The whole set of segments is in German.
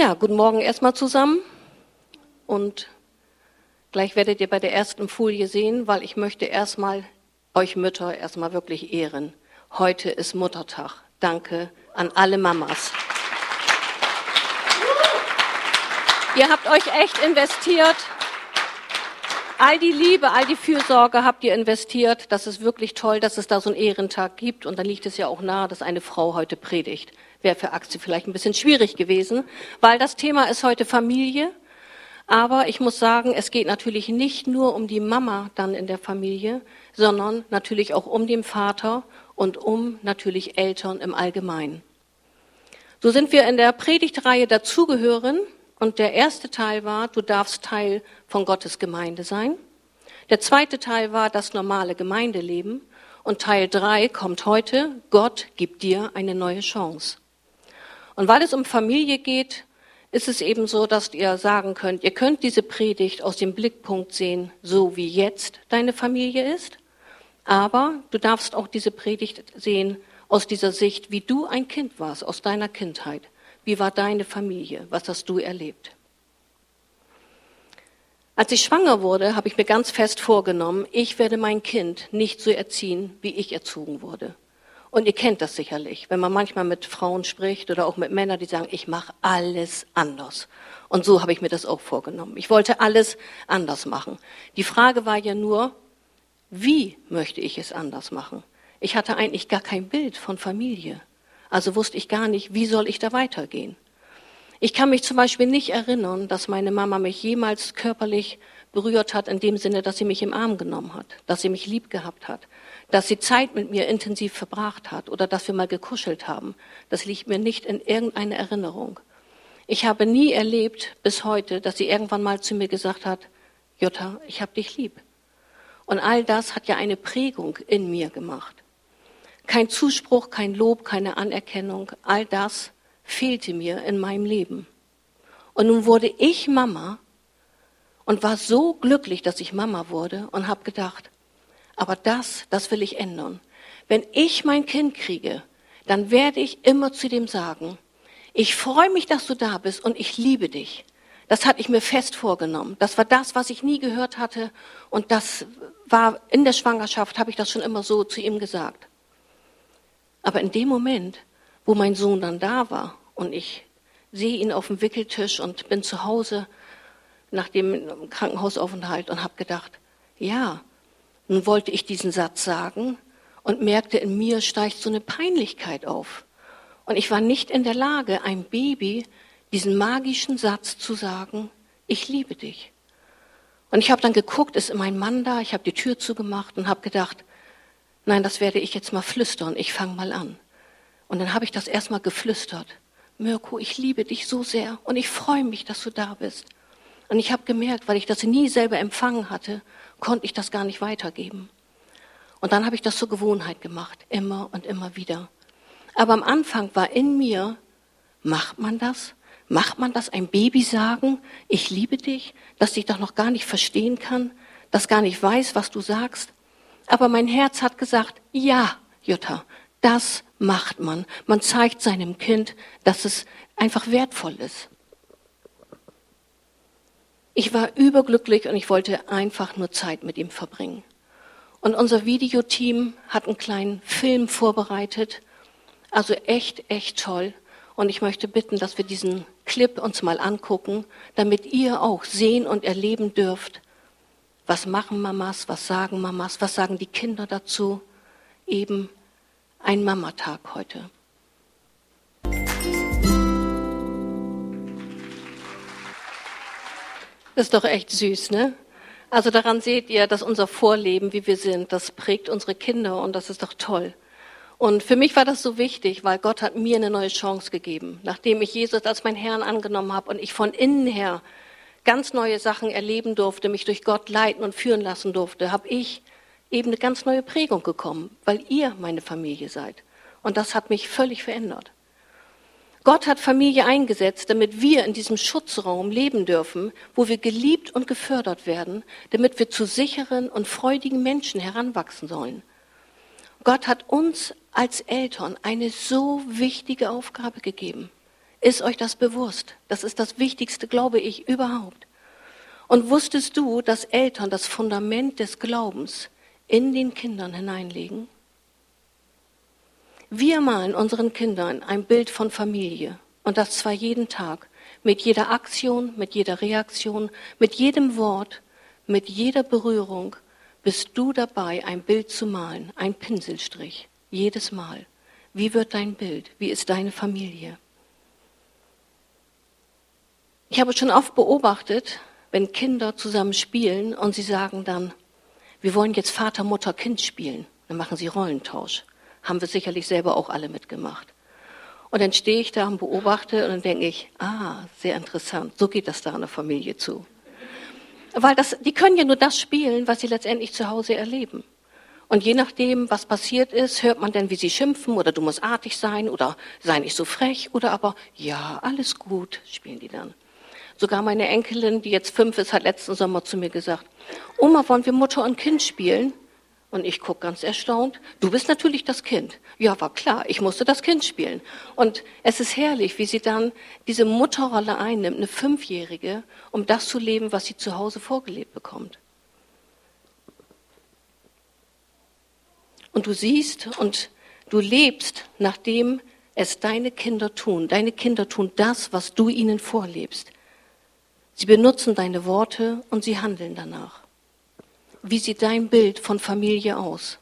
Ja, guten Morgen erstmal zusammen. Und gleich werdet ihr bei der ersten Folie sehen, weil ich möchte erstmal euch Mütter erstmal wirklich ehren. Heute ist Muttertag. Danke an alle Mamas. Ihr habt euch echt investiert. All die Liebe, all die Fürsorge habt ihr investiert. Das ist wirklich toll, dass es da so einen Ehrentag gibt. Und dann liegt es ja auch nahe, dass eine Frau heute predigt. Wäre für Axel vielleicht ein bisschen schwierig gewesen, weil das Thema ist heute Familie. Aber ich muss sagen, es geht natürlich nicht nur um die Mama dann in der Familie, sondern natürlich auch um den Vater und um natürlich Eltern im Allgemeinen. So sind wir in der Predigtreihe dazugehören und der erste Teil war, du darfst Teil von Gottes Gemeinde sein. Der zweite Teil war das normale Gemeindeleben. Und Teil drei kommt heute, Gott gibt dir eine neue Chance. Und weil es um Familie geht, ist es eben so, dass ihr sagen könnt, ihr könnt diese Predigt aus dem Blickpunkt sehen, so wie jetzt deine Familie ist. Aber du darfst auch diese Predigt sehen aus dieser Sicht, wie du ein Kind warst, aus deiner Kindheit. Wie war deine Familie? Was hast du erlebt? Als ich schwanger wurde, habe ich mir ganz fest vorgenommen, ich werde mein Kind nicht so erziehen, wie ich erzogen wurde. Und ihr kennt das sicherlich, wenn man manchmal mit Frauen spricht oder auch mit Männern, die sagen, ich mache alles anders. Und so habe ich mir das auch vorgenommen. Ich wollte alles anders machen. Die Frage war ja nur, wie möchte ich es anders machen? Ich hatte eigentlich gar kein Bild von Familie. Also wusste ich gar nicht, wie soll ich da weitergehen. Ich kann mich zum Beispiel nicht erinnern, dass meine Mama mich jemals körperlich berührt hat, in dem Sinne, dass sie mich im Arm genommen hat, dass sie mich lieb gehabt hat, dass sie Zeit mit mir intensiv verbracht hat oder dass wir mal gekuschelt haben. Das liegt mir nicht in irgendeiner Erinnerung. Ich habe nie erlebt bis heute, dass sie irgendwann mal zu mir gesagt hat, Jutta, ich hab dich lieb. Und all das hat ja eine Prägung in mir gemacht. Kein Zuspruch, kein Lob, keine Anerkennung, all das fehlte mir in meinem Leben. Und nun wurde ich Mama und war so glücklich, dass ich Mama wurde und habe gedacht, aber das, das will ich ändern. Wenn ich mein Kind kriege, dann werde ich immer zu dem sagen, ich freue mich, dass du da bist und ich liebe dich. Das hatte ich mir fest vorgenommen. Das war das, was ich nie gehört hatte. Und das war in der Schwangerschaft, habe ich das schon immer so zu ihm gesagt. Aber in dem Moment, wo mein Sohn dann da war und ich sehe ihn auf dem Wickeltisch und bin zu Hause nach dem Krankenhausaufenthalt und habe gedacht, ja, nun wollte ich diesen Satz sagen und merkte, in mir steigt so eine Peinlichkeit auf. Und ich war nicht in der Lage, einem Baby diesen magischen Satz zu sagen, ich liebe dich. Und ich habe dann geguckt, ist mein Mann da? Ich habe die Tür zugemacht und habe gedacht, Nein, das werde ich jetzt mal flüstern. Ich fange mal an. Und dann habe ich das erstmal geflüstert. Mirko, ich liebe dich so sehr und ich freue mich, dass du da bist. Und ich habe gemerkt, weil ich das nie selber empfangen hatte, konnte ich das gar nicht weitergeben. Und dann habe ich das zur Gewohnheit gemacht, immer und immer wieder. Aber am Anfang war in mir, macht man das? Macht man das ein Baby sagen, ich liebe dich, das dich doch noch gar nicht verstehen kann, das gar nicht weiß, was du sagst? Aber mein Herz hat gesagt, ja, Jutta, das macht man. Man zeigt seinem Kind, dass es einfach wertvoll ist. Ich war überglücklich und ich wollte einfach nur Zeit mit ihm verbringen. Und unser Videoteam hat einen kleinen Film vorbereitet. Also echt, echt toll. Und ich möchte bitten, dass wir diesen Clip uns mal angucken, damit ihr auch sehen und erleben dürft, was machen Mamas? Was sagen Mamas? Was sagen die Kinder dazu? Eben ein Mamatag heute. Das ist doch echt süß, ne? Also daran seht ihr, dass unser Vorleben, wie wir sind, das prägt unsere Kinder und das ist doch toll. Und für mich war das so wichtig, weil Gott hat mir eine neue Chance gegeben. Nachdem ich Jesus als mein Herrn angenommen habe und ich von innen her ganz neue Sachen erleben durfte, mich durch Gott leiten und führen lassen durfte, habe ich eben eine ganz neue Prägung bekommen, weil ihr meine Familie seid. Und das hat mich völlig verändert. Gott hat Familie eingesetzt, damit wir in diesem Schutzraum leben dürfen, wo wir geliebt und gefördert werden, damit wir zu sicheren und freudigen Menschen heranwachsen sollen. Gott hat uns als Eltern eine so wichtige Aufgabe gegeben. Ist euch das bewusst? Das ist das Wichtigste, glaube ich, überhaupt. Und wusstest du, dass Eltern das Fundament des Glaubens in den Kindern hineinlegen? Wir malen unseren Kindern ein Bild von Familie und das zwar jeden Tag, mit jeder Aktion, mit jeder Reaktion, mit jedem Wort, mit jeder Berührung bist du dabei, ein Bild zu malen, ein Pinselstrich, jedes Mal. Wie wird dein Bild? Wie ist deine Familie? Ich habe schon oft beobachtet, wenn Kinder zusammen spielen und sie sagen dann, wir wollen jetzt Vater, Mutter, Kind spielen. Dann machen sie Rollentausch. Haben wir sicherlich selber auch alle mitgemacht. Und dann stehe ich da und beobachte und dann denke ich, ah, sehr interessant, so geht das da in der Familie zu. Weil das, die können ja nur das spielen, was sie letztendlich zu Hause erleben. Und je nachdem, was passiert ist, hört man dann, wie sie schimpfen oder du musst artig sein oder sei nicht so frech oder aber ja, alles gut, spielen die dann. Sogar meine Enkelin, die jetzt fünf ist, hat letzten Sommer zu mir gesagt, Oma, wollen wir Mutter und Kind spielen? Und ich gucke ganz erstaunt, du bist natürlich das Kind. Ja, war klar, ich musste das Kind spielen. Und es ist herrlich, wie sie dann diese Mutterrolle einnimmt, eine Fünfjährige, um das zu leben, was sie zu Hause vorgelebt bekommt. Und du siehst und du lebst, nachdem es deine Kinder tun. Deine Kinder tun das, was du ihnen vorlebst. Sie benutzen deine Worte und sie handeln danach. Wie sieht dein Bild von Familie aus?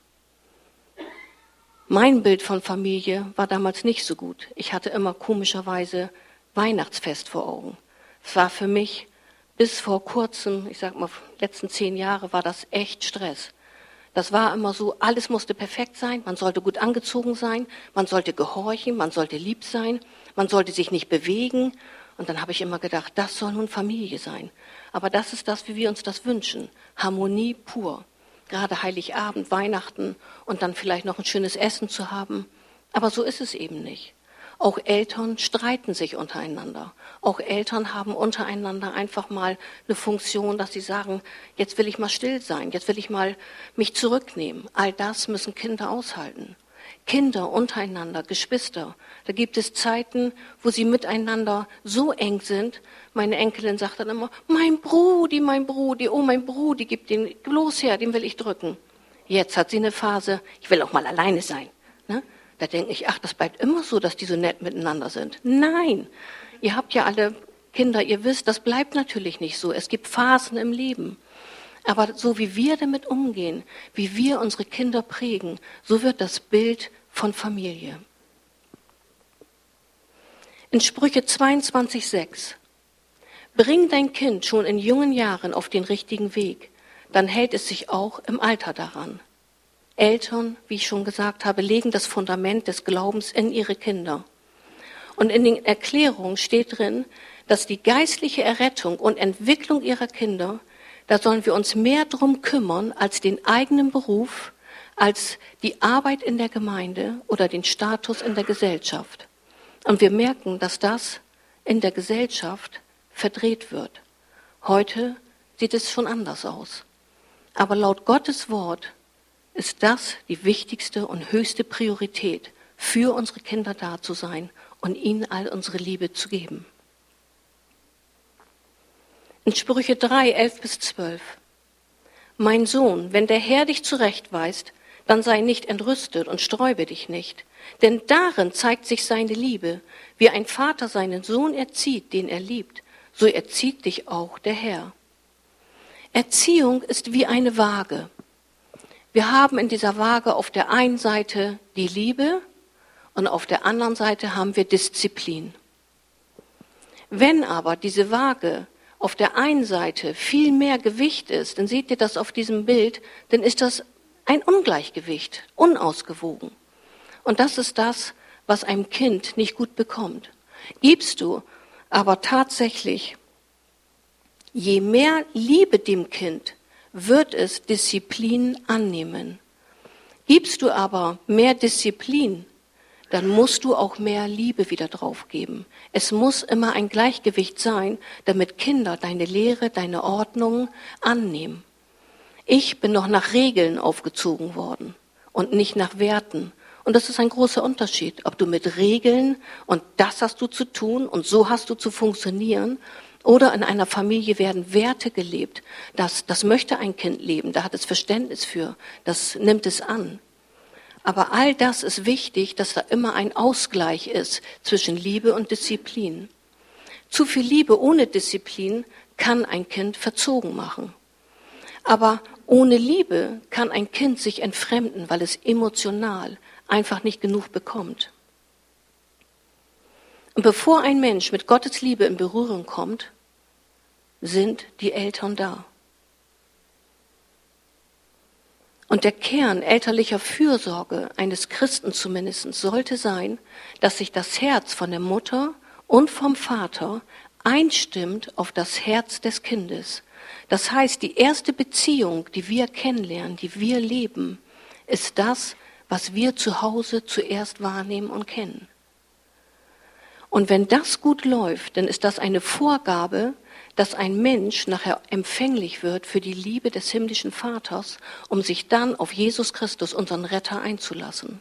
Mein Bild von Familie war damals nicht so gut. Ich hatte immer komischerweise Weihnachtsfest vor Augen. Es war für mich bis vor kurzem, ich sag mal, letzten zehn Jahre war das echt Stress. Das war immer so, alles musste perfekt sein, man sollte gut angezogen sein, man sollte gehorchen, man sollte lieb sein, man sollte sich nicht bewegen und dann habe ich immer gedacht, das soll nun Familie sein. Aber das ist das, wie wir uns das wünschen. Harmonie pur. Gerade Heiligabend, Weihnachten und dann vielleicht noch ein schönes Essen zu haben. Aber so ist es eben nicht. Auch Eltern streiten sich untereinander. Auch Eltern haben untereinander einfach mal eine Funktion, dass sie sagen, jetzt will ich mal still sein, jetzt will ich mal mich zurücknehmen. All das müssen Kinder aushalten. Kinder untereinander, Geschwister. Da gibt es Zeiten, wo sie miteinander so eng sind. Meine Enkelin sagt dann immer, mein Brudi, mein Brudi, oh mein Brudi, gib den bloß her, den will ich drücken. Jetzt hat sie eine Phase, ich will auch mal alleine sein. Ne? Da denke ich, ach, das bleibt immer so, dass die so nett miteinander sind. Nein, ihr habt ja alle Kinder, ihr wisst, das bleibt natürlich nicht so. Es gibt Phasen im Leben. Aber so wie wir damit umgehen, wie wir unsere Kinder prägen, so wird das Bild von Familie. In Sprüche 22,6 Bring dein Kind schon in jungen Jahren auf den richtigen Weg, dann hält es sich auch im Alter daran. Eltern, wie ich schon gesagt habe, legen das Fundament des Glaubens in ihre Kinder. Und in den Erklärungen steht drin, dass die geistliche Errettung und Entwicklung ihrer Kinder, da sollen wir uns mehr drum kümmern als den eigenen Beruf, als die Arbeit in der Gemeinde oder den Status in der Gesellschaft. Und wir merken, dass das in der Gesellschaft verdreht wird. Heute sieht es schon anders aus. Aber laut Gottes Wort ist das die wichtigste und höchste Priorität, für unsere Kinder da zu sein und ihnen all unsere Liebe zu geben. In Sprüche 3, 11 bis 12. Mein Sohn, wenn der Herr dich zurechtweist, dann sei nicht entrüstet und sträube dich nicht. Denn darin zeigt sich seine Liebe. Wie ein Vater seinen Sohn erzieht, den er liebt, so erzieht dich auch der Herr. Erziehung ist wie eine Waage. Wir haben in dieser Waage auf der einen Seite die Liebe und auf der anderen Seite haben wir Disziplin. Wenn aber diese Waage auf der einen Seite viel mehr Gewicht ist, dann seht ihr das auf diesem Bild, dann ist das ein Ungleichgewicht, unausgewogen. Und das ist das, was einem Kind nicht gut bekommt. Gibst du aber tatsächlich, je mehr Liebe dem Kind, wird es Disziplin annehmen. Gibst du aber mehr Disziplin, dann musst du auch mehr Liebe wieder draufgeben. Es muss immer ein Gleichgewicht sein, damit Kinder deine Lehre, deine Ordnung annehmen. Ich bin noch nach Regeln aufgezogen worden und nicht nach Werten. Und das ist ein großer Unterschied, ob du mit Regeln und das hast du zu tun und so hast du zu funktionieren oder in einer Familie werden Werte gelebt. Das, das möchte ein Kind leben, da hat es Verständnis für, das nimmt es an. Aber all das ist wichtig, dass da immer ein Ausgleich ist zwischen Liebe und Disziplin. Zu viel Liebe ohne Disziplin kann ein Kind verzogen machen. Aber ohne Liebe kann ein Kind sich entfremden, weil es emotional einfach nicht genug bekommt. Und bevor ein Mensch mit Gottes Liebe in Berührung kommt, sind die Eltern da. Und der Kern elterlicher Fürsorge eines Christen zumindest sollte sein, dass sich das Herz von der Mutter und vom Vater einstimmt auf das Herz des Kindes. Das heißt, die erste Beziehung, die wir kennenlernen, die wir leben, ist das, was wir zu Hause zuerst wahrnehmen und kennen. Und wenn das gut läuft, dann ist das eine Vorgabe, dass ein Mensch nachher empfänglich wird für die Liebe des himmlischen Vaters, um sich dann auf Jesus Christus, unseren Retter, einzulassen.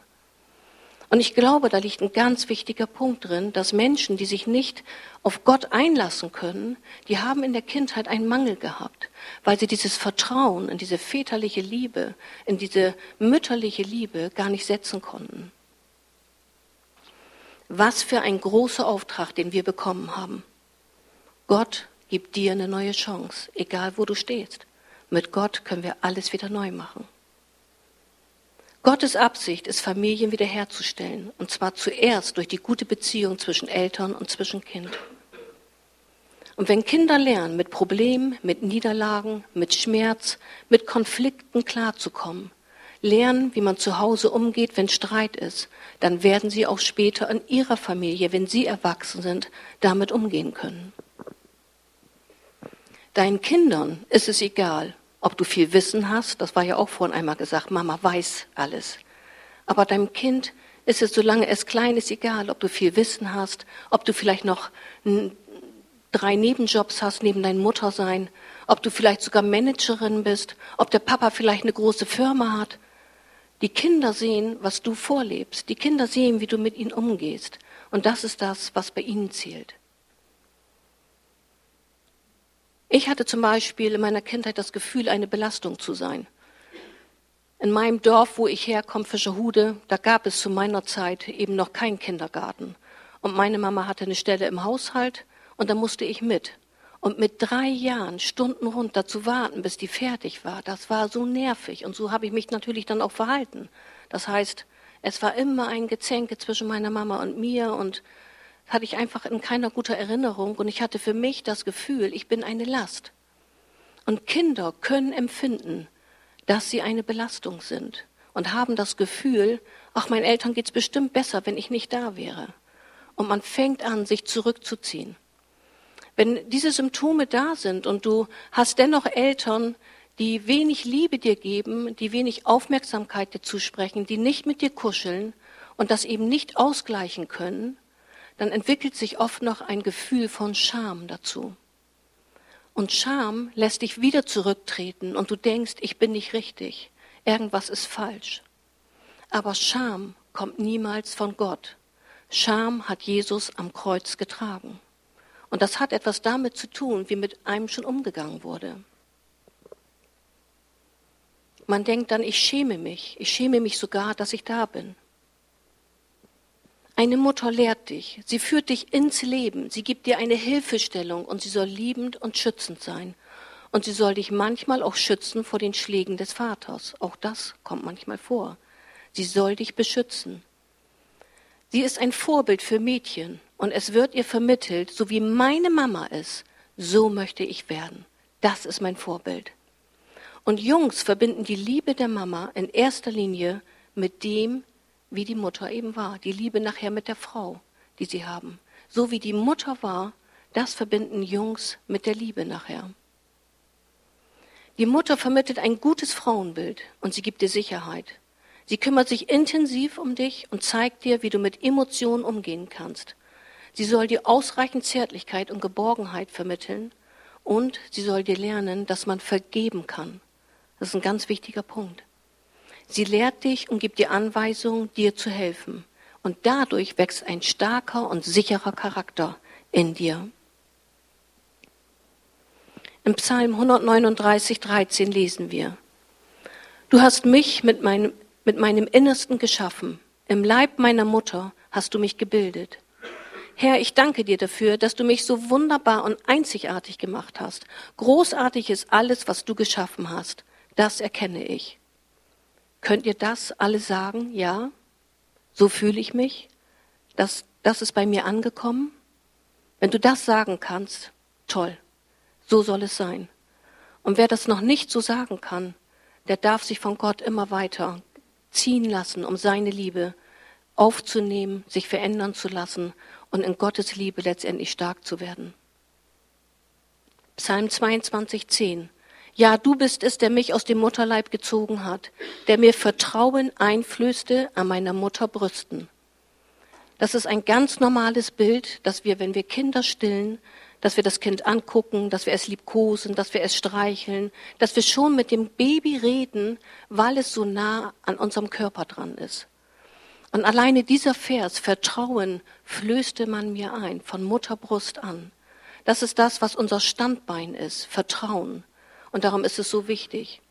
Und ich glaube, da liegt ein ganz wichtiger Punkt drin, dass Menschen, die sich nicht auf Gott einlassen können, die haben in der Kindheit einen Mangel gehabt, weil sie dieses Vertrauen in diese väterliche Liebe, in diese mütterliche Liebe gar nicht setzen konnten. Was für ein großer Auftrag, den wir bekommen haben. Gott gibt dir eine neue Chance, egal wo du stehst. Mit Gott können wir alles wieder neu machen. Gottes Absicht ist, Familien wiederherzustellen, und zwar zuerst durch die gute Beziehung zwischen Eltern und zwischen Kind. Und wenn Kinder lernen, mit Problemen, mit Niederlagen, mit Schmerz, mit Konflikten klarzukommen, lernen, wie man zu Hause umgeht, wenn Streit ist, dann werden sie auch später in ihrer Familie, wenn sie erwachsen sind, damit umgehen können. Deinen Kindern ist es egal, ob du viel Wissen hast. Das war ja auch vorhin einmal gesagt, Mama weiß alles. Aber deinem Kind ist es, solange es klein ist, egal, ob du viel Wissen hast, ob du vielleicht noch drei Nebenjobs hast neben deiner Mutter sein, ob du vielleicht sogar Managerin bist, ob der Papa vielleicht eine große Firma hat. Die Kinder sehen, was du vorlebst. Die Kinder sehen, wie du mit ihnen umgehst. Und das ist das, was bei ihnen zählt. Ich hatte zum Beispiel in meiner Kindheit das Gefühl, eine Belastung zu sein. In meinem Dorf, wo ich herkomme, Fischerhude, da gab es zu meiner Zeit eben noch keinen Kindergarten. Und meine Mama hatte eine Stelle im Haushalt und da musste ich mit. Und mit drei Jahren Stunden runter zu warten, bis die fertig war, das war so nervig. Und so habe ich mich natürlich dann auch verhalten. Das heißt, es war immer ein Gezänke zwischen meiner Mama und mir und hatte ich einfach in keiner guter Erinnerung und ich hatte für mich das Gefühl, ich bin eine Last. Und Kinder können empfinden, dass sie eine Belastung sind und haben das Gefühl, ach, meinen Eltern geht's bestimmt besser, wenn ich nicht da wäre. Und man fängt an, sich zurückzuziehen. Wenn diese Symptome da sind und du hast dennoch Eltern, die wenig Liebe dir geben, die wenig Aufmerksamkeit dir zusprechen, die nicht mit dir kuscheln und das eben nicht ausgleichen können, dann entwickelt sich oft noch ein Gefühl von Scham dazu. Und Scham lässt dich wieder zurücktreten und du denkst, ich bin nicht richtig, irgendwas ist falsch. Aber Scham kommt niemals von Gott. Scham hat Jesus am Kreuz getragen. Und das hat etwas damit zu tun, wie mit einem schon umgegangen wurde. Man denkt dann, ich schäme mich, ich schäme mich sogar, dass ich da bin. Eine Mutter lehrt dich, sie führt dich ins Leben, sie gibt dir eine Hilfestellung und sie soll liebend und schützend sein. Und sie soll dich manchmal auch schützen vor den Schlägen des Vaters. Auch das kommt manchmal vor. Sie soll dich beschützen. Sie ist ein Vorbild für Mädchen und es wird ihr vermittelt, so wie meine Mama ist, so möchte ich werden. Das ist mein Vorbild. Und Jungs verbinden die Liebe der Mama in erster Linie mit dem, wie die Mutter eben war, die Liebe nachher mit der Frau, die sie haben. So wie die Mutter war, das verbinden Jungs mit der Liebe nachher. Die Mutter vermittelt ein gutes Frauenbild und sie gibt dir Sicherheit. Sie kümmert sich intensiv um dich und zeigt dir, wie du mit Emotionen umgehen kannst. Sie soll dir ausreichend Zärtlichkeit und Geborgenheit vermitteln und sie soll dir lernen, dass man vergeben kann. Das ist ein ganz wichtiger Punkt. Sie lehrt dich und gibt dir Anweisungen, dir zu helfen. Und dadurch wächst ein starker und sicherer Charakter in dir. Im Psalm 139, 13 lesen wir, Du hast mich mit meinem, mit meinem Innersten geschaffen. Im Leib meiner Mutter hast du mich gebildet. Herr, ich danke dir dafür, dass du mich so wunderbar und einzigartig gemacht hast. Großartig ist alles, was du geschaffen hast. Das erkenne ich. Könnt ihr das alle sagen? Ja? So fühle ich mich? Das, das ist bei mir angekommen? Wenn du das sagen kannst, toll. So soll es sein. Und wer das noch nicht so sagen kann, der darf sich von Gott immer weiter ziehen lassen, um seine Liebe aufzunehmen, sich verändern zu lassen und in Gottes Liebe letztendlich stark zu werden. Psalm 22, 10. Ja, du bist es, der mich aus dem Mutterleib gezogen hat, der mir Vertrauen einflößte an meiner Mutter Brüsten. Das ist ein ganz normales Bild, dass wir, wenn wir Kinder stillen, dass wir das Kind angucken, dass wir es liebkosen, dass wir es streicheln, dass wir schon mit dem Baby reden, weil es so nah an unserem Körper dran ist. Und alleine dieser Vers, Vertrauen, flößte man mir ein, von Mutterbrust an. Das ist das, was unser Standbein ist, Vertrauen. Und darum ist es so wichtig.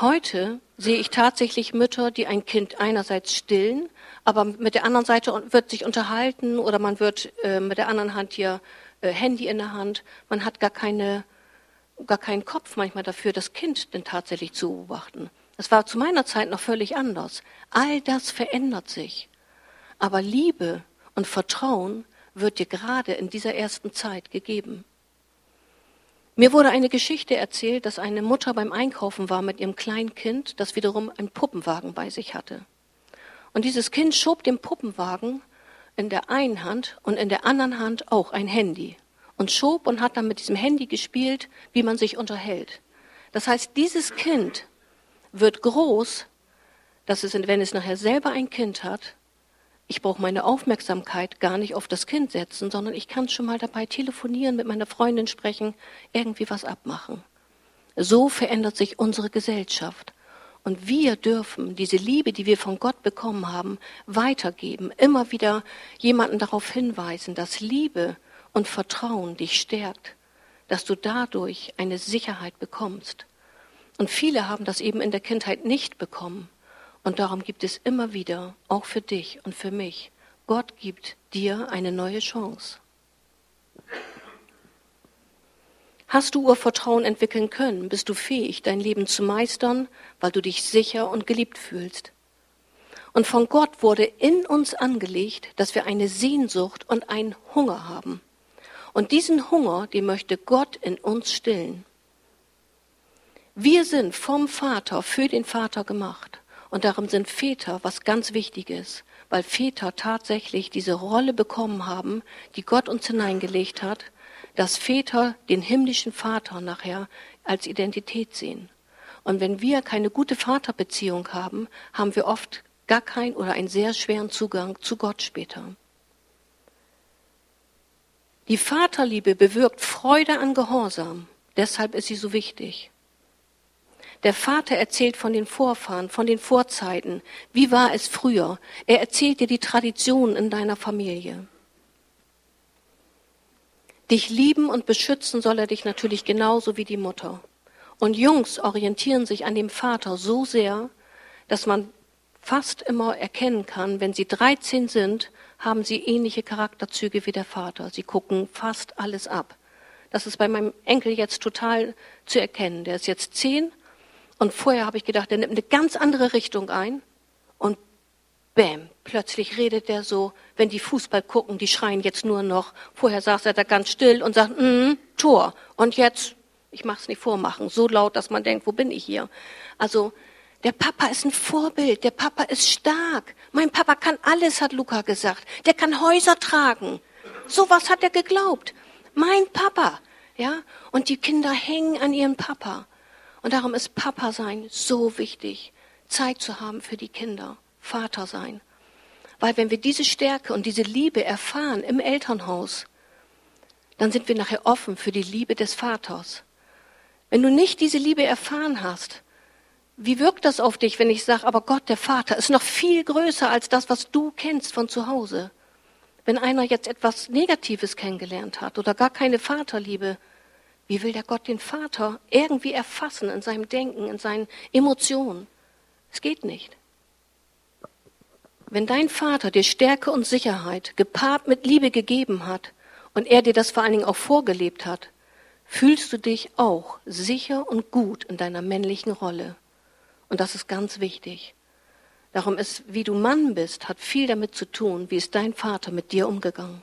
Heute sehe ich tatsächlich Mütter, die ein Kind einerseits stillen, aber mit der anderen Seite wird sich unterhalten oder man wird äh, mit der anderen Hand hier äh, Handy in der Hand. Man hat gar keine, gar keinen Kopf manchmal dafür, das Kind denn tatsächlich zu beobachten. Das war zu meiner Zeit noch völlig anders. All das verändert sich. Aber Liebe und Vertrauen wird dir gerade in dieser ersten Zeit gegeben. Mir wurde eine Geschichte erzählt, dass eine Mutter beim Einkaufen war mit ihrem kleinen Kind, das wiederum einen Puppenwagen bei sich hatte. Und dieses Kind schob den Puppenwagen in der einen Hand und in der anderen Hand auch ein Handy und schob und hat dann mit diesem Handy gespielt, wie man sich unterhält. Das heißt, dieses Kind wird groß, dass es, wenn es nachher selber ein Kind hat, ich brauche meine Aufmerksamkeit gar nicht auf das Kind setzen, sondern ich kann schon mal dabei telefonieren, mit meiner Freundin sprechen, irgendwie was abmachen. So verändert sich unsere Gesellschaft. Und wir dürfen diese Liebe, die wir von Gott bekommen haben, weitergeben. Immer wieder jemanden darauf hinweisen, dass Liebe und Vertrauen dich stärkt, dass du dadurch eine Sicherheit bekommst. Und viele haben das eben in der Kindheit nicht bekommen. Und darum gibt es immer wieder, auch für dich und für mich, Gott gibt dir eine neue Chance. Hast du Urvertrauen entwickeln können? Bist du fähig, dein Leben zu meistern, weil du dich sicher und geliebt fühlst? Und von Gott wurde in uns angelegt, dass wir eine Sehnsucht und einen Hunger haben. Und diesen Hunger, den möchte Gott in uns stillen. Wir sind vom Vater für den Vater gemacht. Und darum sind Väter was ganz Wichtiges, weil Väter tatsächlich diese Rolle bekommen haben, die Gott uns hineingelegt hat, dass Väter den himmlischen Vater nachher als Identität sehen. Und wenn wir keine gute Vaterbeziehung haben, haben wir oft gar keinen oder einen sehr schweren Zugang zu Gott später. Die Vaterliebe bewirkt Freude an Gehorsam. Deshalb ist sie so wichtig. Der Vater erzählt von den Vorfahren, von den Vorzeiten. Wie war es früher? Er erzählt dir die Traditionen in deiner Familie. Dich lieben und beschützen soll er dich natürlich genauso wie die Mutter. Und Jungs orientieren sich an dem Vater so sehr, dass man fast immer erkennen kann, wenn sie 13 sind, haben sie ähnliche Charakterzüge wie der Vater. Sie gucken fast alles ab. Das ist bei meinem Enkel jetzt total zu erkennen. Der ist jetzt 10 und vorher habe ich gedacht, der nimmt eine ganz andere Richtung ein und Bäm, plötzlich redet der so, wenn die Fußball gucken, die schreien jetzt nur noch. Vorher saß er da ganz still und sagt, mm, Tor. Und jetzt, ich mach's nicht vormachen, so laut, dass man denkt, wo bin ich hier? Also, der Papa ist ein Vorbild, der Papa ist stark. Mein Papa kann alles, hat Luca gesagt. Der kann Häuser tragen. So was hat er geglaubt. Mein Papa, ja? Und die Kinder hängen an ihren Papa. Und darum ist Papa sein so wichtig, Zeit zu haben für die Kinder. Vater sein. Weil wenn wir diese Stärke und diese Liebe erfahren im Elternhaus, dann sind wir nachher offen für die Liebe des Vaters. Wenn du nicht diese Liebe erfahren hast, Wie wirkt das auf dich, wenn ich sage, aber Gott, der Vater, ist noch viel größer als das, was du kennst von zu Hause? Wenn einer jetzt etwas Negatives kennengelernt hat oder gar keine Vaterliebe, wie will der Gott den Vater irgendwie erfassen in seinem Denken, in seinen Emotionen? Es geht nicht. Wenn dein Vater dir Stärke und Sicherheit gepaart mit Liebe gegeben hat und er dir das vor allen Dingen auch vorgelebt hat, fühlst du dich auch sicher und gut in deiner männlichen Rolle. Und das ist ganz wichtig. Darum ist, wie du Mann bist, hat viel damit zu tun, wie ist dein Vater mit dir umgegangen.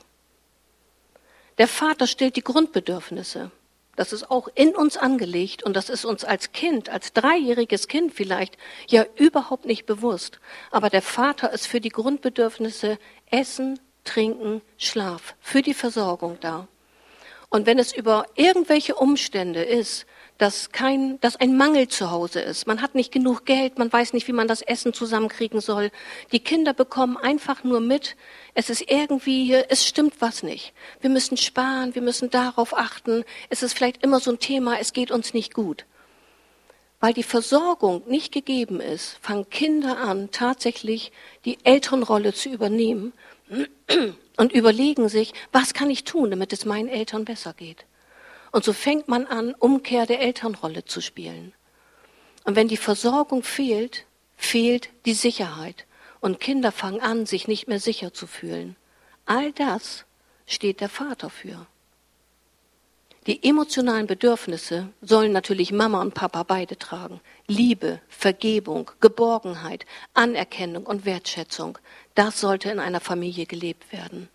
Der Vater stellt die Grundbedürfnisse. Das ist auch in uns angelegt und das ist uns als Kind, als dreijähriges Kind vielleicht, ja überhaupt nicht bewusst. Aber der Vater ist für die Grundbedürfnisse Essen, Trinken, Schlaf, für die Versorgung da. Und wenn es über irgendwelche Umstände ist, dass kein, dass ein Mangel zu Hause ist. Man hat nicht genug Geld, man weiß nicht, wie man das Essen zusammenkriegen soll. Die Kinder bekommen einfach nur mit, es ist irgendwie, es stimmt was nicht. Wir müssen sparen, wir müssen darauf achten. Es ist vielleicht immer so ein Thema, es geht uns nicht gut. Weil die Versorgung nicht gegeben ist, fangen Kinder an, tatsächlich die Elternrolle zu übernehmen und überlegen sich, was kann ich tun, damit es meinen Eltern besser geht. Und so fängt man an, Umkehr der Elternrolle zu spielen. Und wenn die Versorgung fehlt, fehlt die Sicherheit. Und Kinder fangen an, sich nicht mehr sicher zu fühlen. All das steht der Vater für. Die emotionalen Bedürfnisse sollen natürlich Mama und Papa beide tragen. Liebe, Vergebung, Geborgenheit, Anerkennung und Wertschätzung. Das sollte in einer Familie gelebt werden.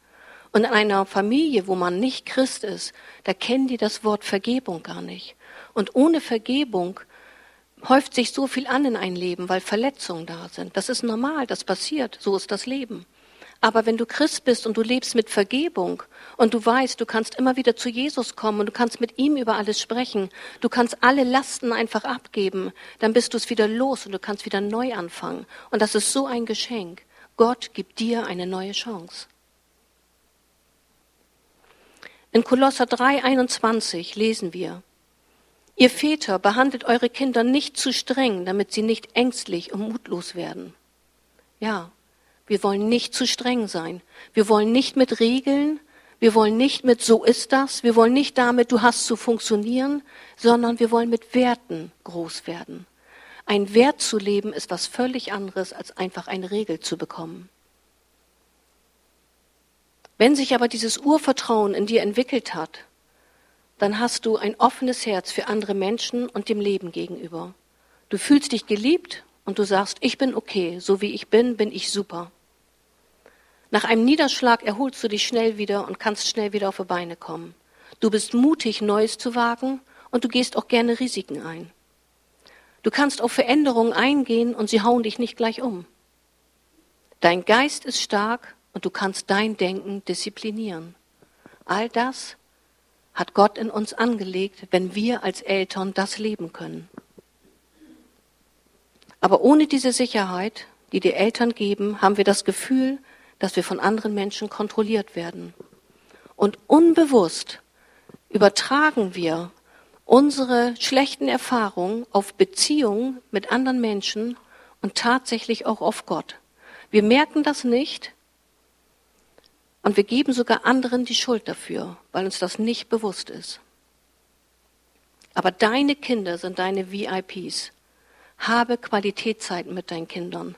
Und in einer Familie, wo man nicht Christ ist, da kennen die das Wort Vergebung gar nicht. Und ohne Vergebung häuft sich so viel an in ein Leben, weil Verletzungen da sind. Das ist normal, das passiert, so ist das Leben. Aber wenn du Christ bist und du lebst mit Vergebung und du weißt, du kannst immer wieder zu Jesus kommen und du kannst mit ihm über alles sprechen, du kannst alle Lasten einfach abgeben, dann bist du es wieder los und du kannst wieder neu anfangen. Und das ist so ein Geschenk. Gott gibt dir eine neue Chance. In Kolosser 3,21 lesen wir, Ihr Väter behandelt eure Kinder nicht zu streng, damit sie nicht ängstlich und mutlos werden. Ja, wir wollen nicht zu streng sein. Wir wollen nicht mit Regeln, wir wollen nicht mit so ist das, wir wollen nicht damit, du hast zu funktionieren, sondern wir wollen mit Werten groß werden. Ein Wert zu leben ist was völlig anderes, als einfach eine Regel zu bekommen. Wenn sich aber dieses Urvertrauen in dir entwickelt hat, dann hast du ein offenes Herz für andere Menschen und dem Leben gegenüber. Du fühlst dich geliebt und du sagst, ich bin okay, so wie ich bin, bin ich super. Nach einem Niederschlag erholst du dich schnell wieder und kannst schnell wieder auf die Beine kommen. Du bist mutig, Neues zu wagen und du gehst auch gerne Risiken ein. Du kannst auf Veränderungen eingehen und sie hauen dich nicht gleich um. Dein Geist ist stark und du kannst dein Denken disziplinieren. All das hat Gott in uns angelegt, wenn wir als Eltern das leben können. Aber ohne diese Sicherheit, die die Eltern geben, haben wir das Gefühl, dass wir von anderen Menschen kontrolliert werden. Und unbewusst übertragen wir unsere schlechten Erfahrungen auf Beziehungen mit anderen Menschen und tatsächlich auch auf Gott. Wir merken das nicht, und wir geben sogar anderen die Schuld dafür, weil uns das nicht bewusst ist. Aber deine Kinder sind deine VIPs. Habe Qualitätszeiten mit deinen Kindern.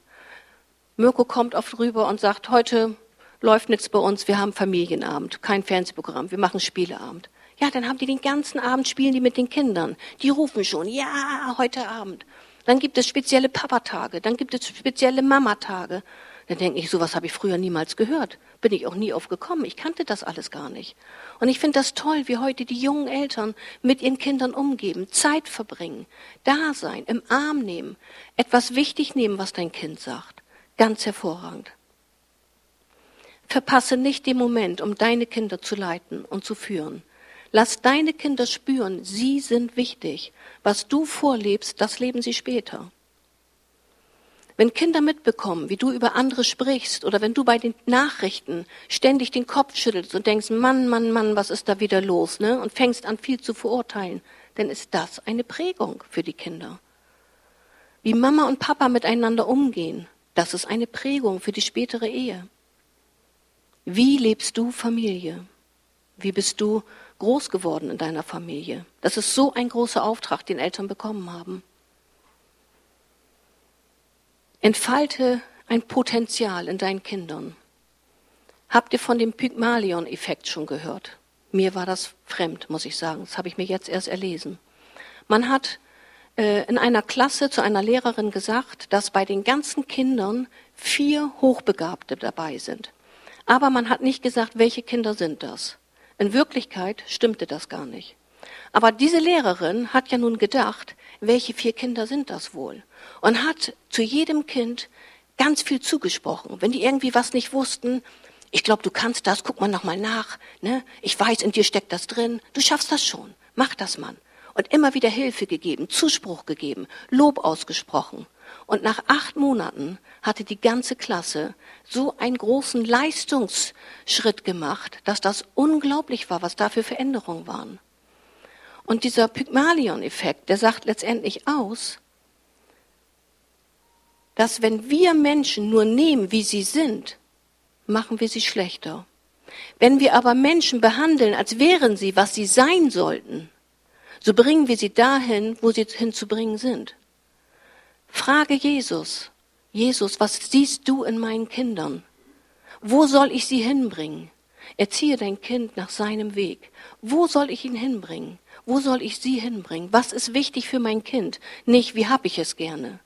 Mirko kommt oft rüber und sagt, heute läuft nichts bei uns, wir haben Familienabend, kein Fernsehprogramm, wir machen Spieleabend. Ja, dann haben die den ganzen Abend, spielen die mit den Kindern. Die rufen schon, ja, heute Abend. Dann gibt es spezielle Papatage, dann gibt es spezielle Mamatage. Dann denke ich, sowas habe ich früher niemals gehört. Bin ich auch nie aufgekommen. Ich kannte das alles gar nicht. Und ich finde das toll, wie heute die jungen Eltern mit ihren Kindern umgeben, Zeit verbringen, da sein, im Arm nehmen, etwas wichtig nehmen, was dein Kind sagt. Ganz hervorragend. Verpasse nicht den Moment, um deine Kinder zu leiten und zu führen. Lass deine Kinder spüren, sie sind wichtig. Was du vorlebst, das leben sie später. Wenn Kinder mitbekommen, wie du über andere sprichst oder wenn du bei den Nachrichten ständig den Kopf schüttelst und denkst, Mann, Mann, Mann, was ist da wieder los, ne? Und fängst an viel zu verurteilen, dann ist das eine Prägung für die Kinder. Wie Mama und Papa miteinander umgehen, das ist eine Prägung für die spätere Ehe. Wie lebst du Familie? Wie bist du groß geworden in deiner Familie? Das ist so ein großer Auftrag, den Eltern bekommen haben. Entfalte ein Potenzial in deinen Kindern. Habt ihr von dem Pygmalion-Effekt schon gehört? Mir war das fremd, muss ich sagen. Das habe ich mir jetzt erst erlesen. Man hat äh, in einer Klasse zu einer Lehrerin gesagt, dass bei den ganzen Kindern vier Hochbegabte dabei sind. Aber man hat nicht gesagt, welche Kinder sind das. In Wirklichkeit stimmte das gar nicht. Aber diese Lehrerin hat ja nun gedacht, welche vier Kinder sind das wohl? Und hat zu jedem Kind ganz viel zugesprochen. Wenn die irgendwie was nicht wussten, ich glaube, du kannst das, guck mal nochmal nach, ne? Ich weiß, in dir steckt das drin, du schaffst das schon, mach das, Mann. Und immer wieder Hilfe gegeben, Zuspruch gegeben, Lob ausgesprochen. Und nach acht Monaten hatte die ganze Klasse so einen großen Leistungsschritt gemacht, dass das unglaublich war, was da für Veränderungen waren. Und dieser Pygmalion-Effekt, der sagt letztendlich aus, dass wenn wir Menschen nur nehmen, wie sie sind, machen wir sie schlechter. Wenn wir aber Menschen behandeln, als wären sie, was sie sein sollten, so bringen wir sie dahin, wo sie hinzubringen sind. Frage Jesus, Jesus, was siehst du in meinen Kindern? Wo soll ich sie hinbringen? Erziehe dein Kind nach seinem Weg. Wo soll ich ihn hinbringen? Wo soll ich sie hinbringen? Was ist wichtig für mein Kind? Nicht, wie habe ich es gerne?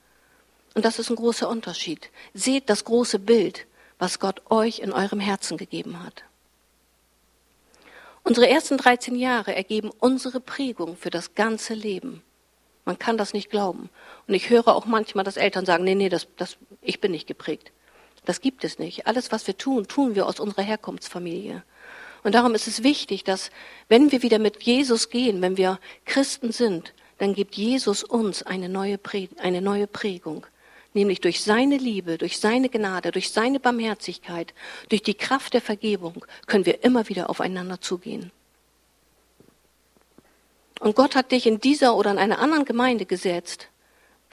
Und das ist ein großer Unterschied. Seht das große Bild was Gott euch in eurem Herzen gegeben hat. Unsere ersten 13 Jahre ergeben unsere Prägung für das ganze Leben. Man kann das nicht glauben. Und ich höre auch manchmal, dass Eltern sagen, nee, nee, das, das, ich bin nicht geprägt. Das gibt es nicht. Alles, was wir tun, tun wir aus unserer Herkunftsfamilie. Und darum ist es wichtig, dass wenn wir wieder mit Jesus gehen, wenn wir Christen sind, dann gibt Jesus uns eine neue, eine neue Prägung nämlich durch seine Liebe, durch seine Gnade, durch seine Barmherzigkeit, durch die Kraft der Vergebung können wir immer wieder aufeinander zugehen. Und Gott hat dich in dieser oder in einer anderen Gemeinde gesetzt,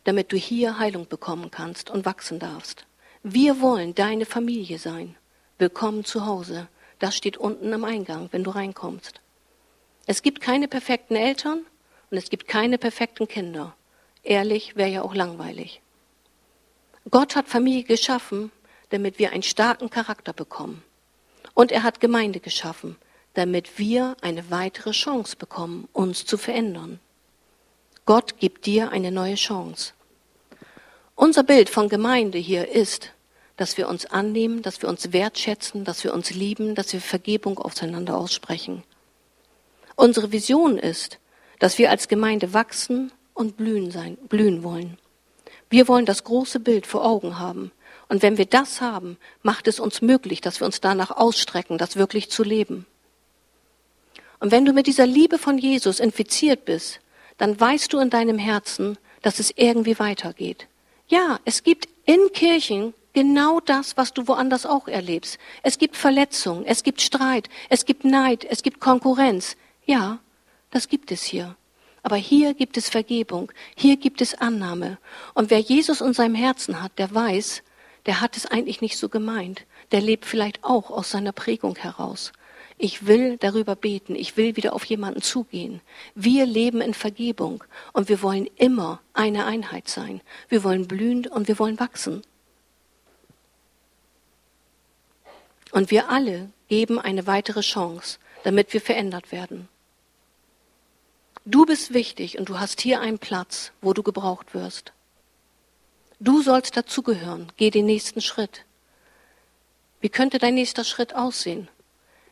damit du hier Heilung bekommen kannst und wachsen darfst. Wir wollen deine Familie sein. Willkommen zu Hause. Das steht unten am Eingang, wenn du reinkommst. Es gibt keine perfekten Eltern und es gibt keine perfekten Kinder. Ehrlich wäre ja auch langweilig. Gott hat Familie geschaffen, damit wir einen starken Charakter bekommen. Und er hat Gemeinde geschaffen, damit wir eine weitere Chance bekommen, uns zu verändern. Gott gibt dir eine neue Chance. Unser Bild von Gemeinde hier ist, dass wir uns annehmen, dass wir uns wertschätzen, dass wir uns lieben, dass wir Vergebung aufeinander aussprechen. Unsere Vision ist, dass wir als Gemeinde wachsen und blühen, sein, blühen wollen. Wir wollen das große Bild vor Augen haben. Und wenn wir das haben, macht es uns möglich, dass wir uns danach ausstrecken, das wirklich zu leben. Und wenn du mit dieser Liebe von Jesus infiziert bist, dann weißt du in deinem Herzen, dass es irgendwie weitergeht. Ja, es gibt in Kirchen genau das, was du woanders auch erlebst. Es gibt Verletzungen, es gibt Streit, es gibt Neid, es gibt Konkurrenz. Ja, das gibt es hier. Aber hier gibt es Vergebung, hier gibt es Annahme. Und wer Jesus in seinem Herzen hat, der weiß, der hat es eigentlich nicht so gemeint. Der lebt vielleicht auch aus seiner Prägung heraus. Ich will darüber beten, ich will wieder auf jemanden zugehen. Wir leben in Vergebung und wir wollen immer eine Einheit sein. Wir wollen blühen und wir wollen wachsen. Und wir alle geben eine weitere Chance, damit wir verändert werden. Du bist wichtig und du hast hier einen Platz, wo du gebraucht wirst. Du sollst dazugehören. Geh den nächsten Schritt. Wie könnte dein nächster Schritt aussehen?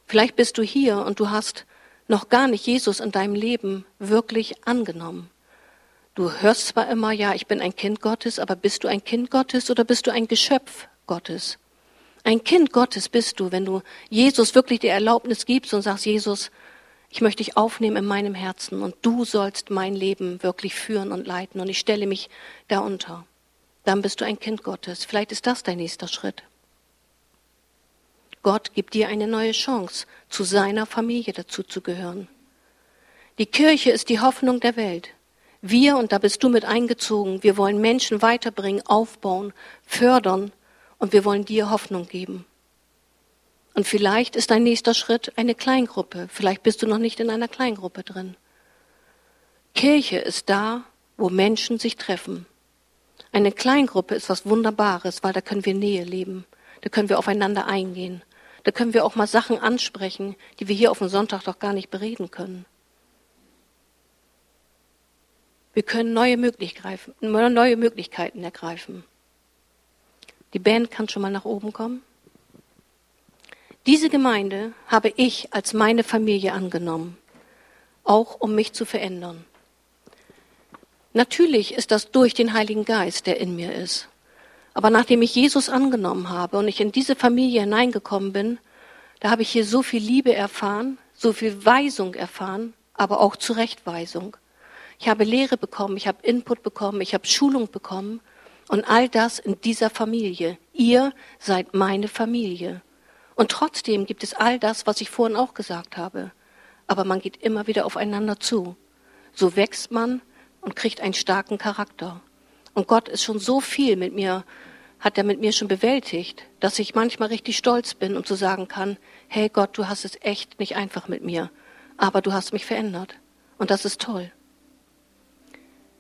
Vielleicht bist du hier und du hast noch gar nicht Jesus in deinem Leben wirklich angenommen. Du hörst zwar immer, ja, ich bin ein Kind Gottes, aber bist du ein Kind Gottes oder bist du ein Geschöpf Gottes? Ein Kind Gottes bist du, wenn du Jesus wirklich die Erlaubnis gibst und sagst, Jesus, ich möchte dich aufnehmen in meinem Herzen und du sollst mein Leben wirklich führen und leiten und ich stelle mich da unter. Dann bist du ein Kind Gottes. Vielleicht ist das dein nächster Schritt. Gott gibt dir eine neue Chance, zu seiner Familie dazu zu gehören. Die Kirche ist die Hoffnung der Welt. Wir, und da bist du mit eingezogen, wir wollen Menschen weiterbringen, aufbauen, fördern und wir wollen dir Hoffnung geben. Und vielleicht ist dein nächster Schritt eine Kleingruppe. Vielleicht bist du noch nicht in einer Kleingruppe drin. Kirche ist da, wo Menschen sich treffen. Eine Kleingruppe ist was Wunderbares, weil da können wir Nähe leben. Da können wir aufeinander eingehen. Da können wir auch mal Sachen ansprechen, die wir hier auf dem Sonntag doch gar nicht bereden können. Wir können neue, Möglichkeiten ergreifen. Die Band kann schon mal nach oben kommen. Diese Gemeinde habe ich als meine Familie angenommen, auch um mich zu verändern. Natürlich ist das durch den Heiligen Geist, der in mir ist. Aber nachdem ich Jesus angenommen habe und ich in diese Familie hineingekommen bin, da habe ich hier so viel Liebe erfahren, so viel Weisung erfahren, aber auch Zurechtweisung. Ich habe Lehre bekommen, ich habe Input bekommen, ich habe Schulung bekommen und all das in dieser Familie. Ihr seid meine Familie. Und trotzdem gibt es all das, was ich vorhin auch gesagt habe. Aber man geht immer wieder aufeinander zu. So wächst man und kriegt einen starken Charakter. Und Gott ist schon so viel mit mir, hat er mit mir schon bewältigt, dass ich manchmal richtig stolz bin und zu sagen kann, hey Gott, du hast es echt nicht einfach mit mir, aber du hast mich verändert. Und das ist toll.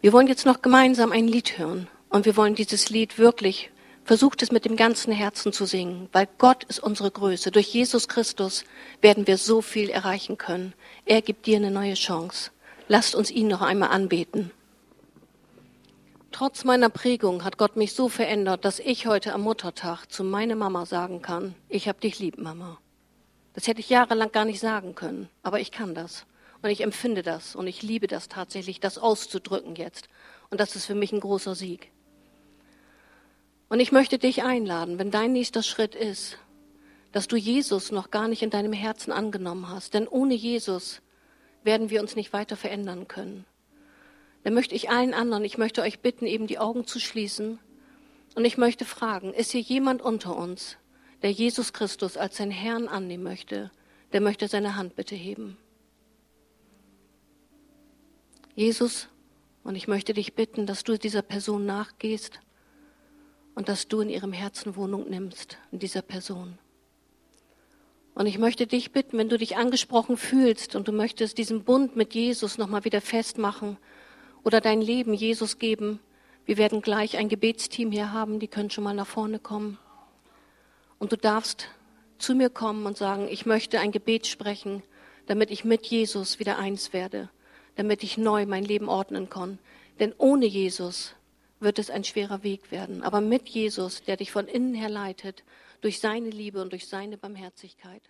Wir wollen jetzt noch gemeinsam ein Lied hören und wir wollen dieses Lied wirklich, versucht es mit dem ganzen Herzen zu singen, weil Gott ist unsere Größe. Durch Jesus Christus werden wir so viel erreichen können. Er gibt dir eine neue Chance. Lasst uns ihn noch einmal anbeten. Trotz meiner Prägung hat Gott mich so verändert, dass ich heute am Muttertag zu meiner Mama sagen kann, ich hab dich lieb, Mama. Das hätte ich jahrelang gar nicht sagen können, aber ich kann das. Und ich empfinde das und ich liebe das tatsächlich, das auszudrücken jetzt. Und das ist für mich ein großer Sieg. Und ich möchte dich einladen, wenn dein nächster Schritt ist, dass du Jesus noch gar nicht in deinem Herzen angenommen hast. Denn ohne Jesus werden wir uns nicht weiter verändern können dann möchte ich allen anderen, ich möchte euch bitten, eben die Augen zu schließen. Und ich möchte fragen, ist hier jemand unter uns, der Jesus Christus als sein Herrn annehmen möchte? Der möchte seine Hand bitte heben. Jesus, und ich möchte dich bitten, dass du dieser Person nachgehst und dass du in ihrem Herzen Wohnung nimmst, in dieser Person. Und ich möchte dich bitten, wenn du dich angesprochen fühlst und du möchtest diesen Bund mit Jesus nochmal wieder festmachen, oder dein Leben Jesus geben. Wir werden gleich ein Gebetsteam hier haben, die können schon mal nach vorne kommen. Und du darfst zu mir kommen und sagen, ich möchte ein Gebet sprechen, damit ich mit Jesus wieder eins werde, damit ich neu mein Leben ordnen kann. Denn ohne Jesus wird es ein schwerer Weg werden. Aber mit Jesus, der dich von innen her leitet, durch seine Liebe und durch seine Barmherzigkeit.